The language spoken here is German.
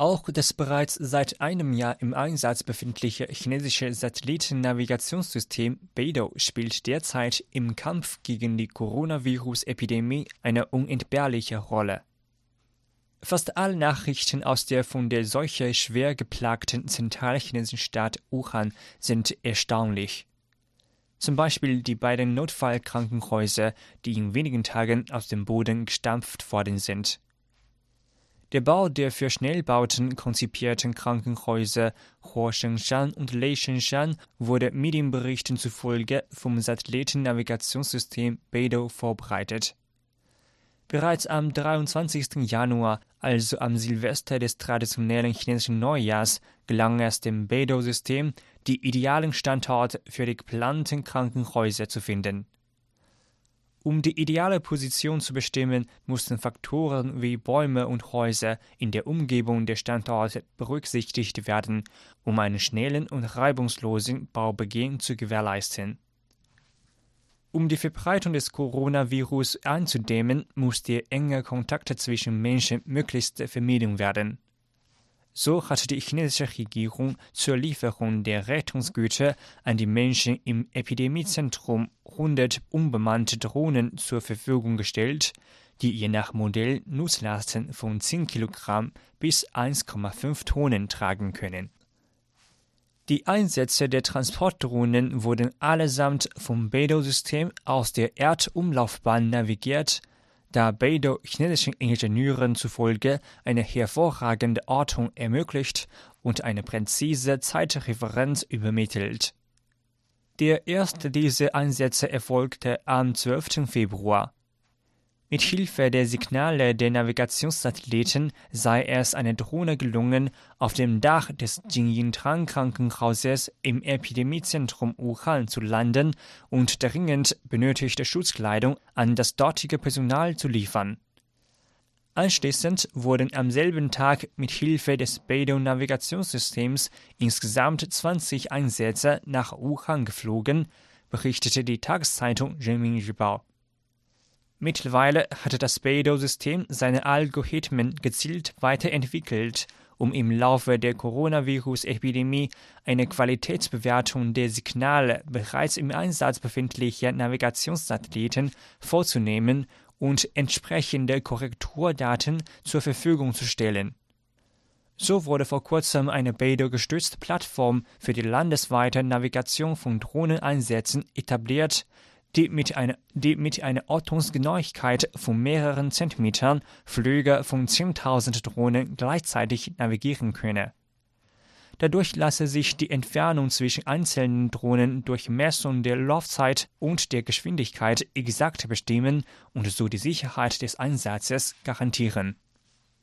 Auch das bereits seit einem Jahr im Einsatz befindliche chinesische Satellitennavigationssystem Beidou spielt derzeit im Kampf gegen die Coronavirus-Epidemie eine unentbehrliche Rolle. Fast alle Nachrichten aus der von der Seuche schwer geplagten zentralchinesischen Stadt Wuhan sind erstaunlich. Zum Beispiel die beiden Notfallkrankenhäuser, die in wenigen Tagen aus dem Boden gestampft worden sind. Der Bau der für Schnellbauten konzipierten Krankenhäuser Huoshenshan und Leishenshan wurde Medienberichten zufolge vom Satellitennavigationssystem Beidou vorbereitet. Bereits am 23. Januar, also am Silvester des traditionellen chinesischen Neujahrs, gelang es dem Beidou-System, die idealen Standorte für die geplanten Krankenhäuser zu finden. Um die ideale Position zu bestimmen, mussten Faktoren wie Bäume und Häuser in der Umgebung der Standorte berücksichtigt werden, um einen schnellen und reibungslosen Baubeginn zu gewährleisten. Um die Verbreitung des Coronavirus einzudämmen, muss enge Kontakt zwischen Menschen möglichst vermieden werden. So hat die chinesische Regierung zur Lieferung der Rettungsgüter an die Menschen im Epidemiezentrum 100 unbemannte Drohnen zur Verfügung gestellt, die je nach Modell Nutzlasten von 10 Kilogramm bis 1,5 Tonnen tragen können. Die Einsätze der Transportdrohnen wurden allesamt vom Beidou-System aus der Erdumlaufbahn navigiert da Beidou chinesischen Ingenieuren zufolge eine hervorragende Ortung ermöglicht und eine präzise Zeitreferenz übermittelt. Der erste dieser Einsätze erfolgte am 12. Februar. Mit Hilfe der Signale der Navigationssatelliten sei es einer Drohne gelungen, auf dem Dach des Jingyintrang Krankenhauses im Epidemiezentrum Wuhan zu landen und dringend benötigte Schutzkleidung an das dortige Personal zu liefern. Anschließend wurden am selben Tag mit Hilfe des Beidou-Navigationssystems insgesamt 20 Einsätze nach Wuhan geflogen, berichtete die Tageszeitung Renmin Ribao. Mittlerweile hat das Beidou-System seine Algorithmen gezielt weiterentwickelt, um im Laufe der Coronavirus-Epidemie eine Qualitätsbewertung der Signale bereits im Einsatz befindlicher Navigationssatelliten vorzunehmen und entsprechende Korrekturdaten zur Verfügung zu stellen. So wurde vor kurzem eine Beidou-gestützte Plattform für die landesweite Navigation von Drohneneinsätzen etabliert, die mit einer, die mit einer Ortungsgenauigkeit von mehreren Zentimetern Flüge von 10.000 Drohnen gleichzeitig navigieren könne. Dadurch lasse sich die Entfernung zwischen einzelnen Drohnen durch Messung der Laufzeit und der Geschwindigkeit exakt bestimmen und so die Sicherheit des Einsatzes garantieren